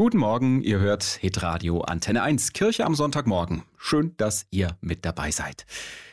Guten Morgen, ihr hört Hitradio Antenne 1, Kirche am Sonntagmorgen. Schön, dass ihr mit dabei seid.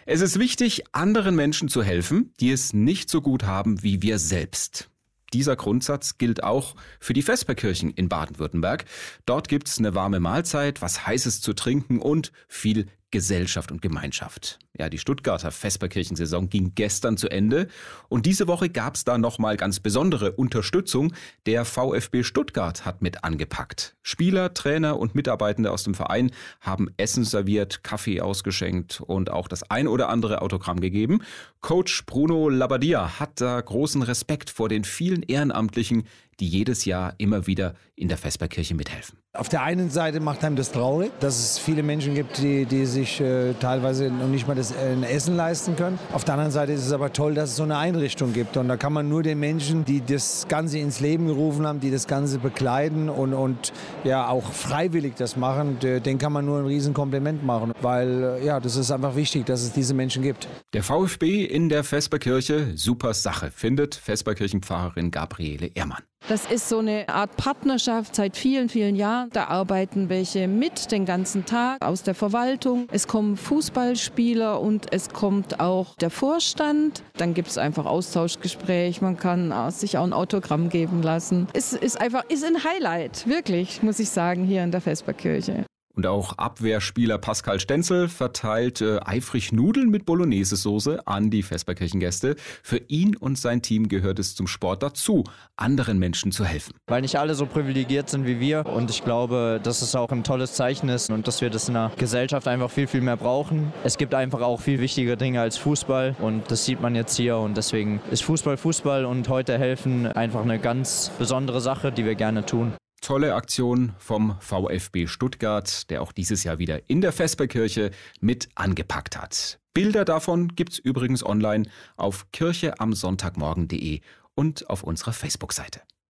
Es ist wichtig, anderen Menschen zu helfen, die es nicht so gut haben wie wir selbst. Dieser Grundsatz gilt auch für die Vesperkirchen in Baden-Württemberg. Dort gibt's eine warme Mahlzeit, was Heißes zu trinken und viel Gesellschaft und Gemeinschaft. Ja, die Stuttgarter Vesperkirchensaison ging gestern zu Ende und diese Woche gab's da nochmal ganz besondere Unterstützung. Der VfB Stuttgart hat mit angepackt. Spieler, Trainer und Mitarbeitende aus dem Verein haben Essen serviert, Kaffee ausgeschenkt und auch das ein oder andere Autogramm gegeben. Coach Bruno Labadia hat da großen Respekt vor den vielen Ehrenamtlichen, die jedes Jahr immer wieder in der Vesperkirche mithelfen. Auf der einen Seite macht einem das traurig, dass es viele Menschen gibt, die, die sich äh, teilweise noch nicht mal das äh, Essen leisten können. Auf der anderen Seite ist es aber toll, dass es so eine Einrichtung gibt. Und da kann man nur den Menschen, die das Ganze ins Leben gerufen haben, die das Ganze bekleiden und, und ja auch freiwillig das machen, den kann man nur ein Riesenkompliment machen. Weil äh, ja, das ist einfach wichtig, dass es diese Menschen gibt. Der VfB in der Vesperkirche, super Sache, findet Vesperkirchenpfarrerin Gabriele Ehrmann. Das ist so eine Art Partnerschaft seit vielen, vielen Jahren. Da arbeiten welche mit den ganzen Tag aus der Verwaltung. Es kommen Fußballspieler und es kommt auch der Vorstand. Dann gibt es einfach Austauschgespräch. Man kann sich auch ein Autogramm geben lassen. Es ist einfach ist ein Highlight, wirklich, muss ich sagen, hier in der Vesperkirche. Und auch Abwehrspieler Pascal Stenzel verteilt äh, eifrig Nudeln mit Bolognese-Soße an die Vesperkirchengäste. Für ihn und sein Team gehört es zum Sport dazu, anderen Menschen zu helfen. Weil nicht alle so privilegiert sind wie wir. Und ich glaube, dass es auch ein tolles Zeichen ist und dass wir das in der Gesellschaft einfach viel, viel mehr brauchen. Es gibt einfach auch viel wichtigere Dinge als Fußball. Und das sieht man jetzt hier. Und deswegen ist Fußball Fußball und heute helfen einfach eine ganz besondere Sache, die wir gerne tun. Tolle Aktion vom VfB Stuttgart, der auch dieses Jahr wieder in der Vesperkirche mit angepackt hat. Bilder davon gibt's übrigens online auf kircheamsonntagmorgen.de und auf unserer Facebook-Seite.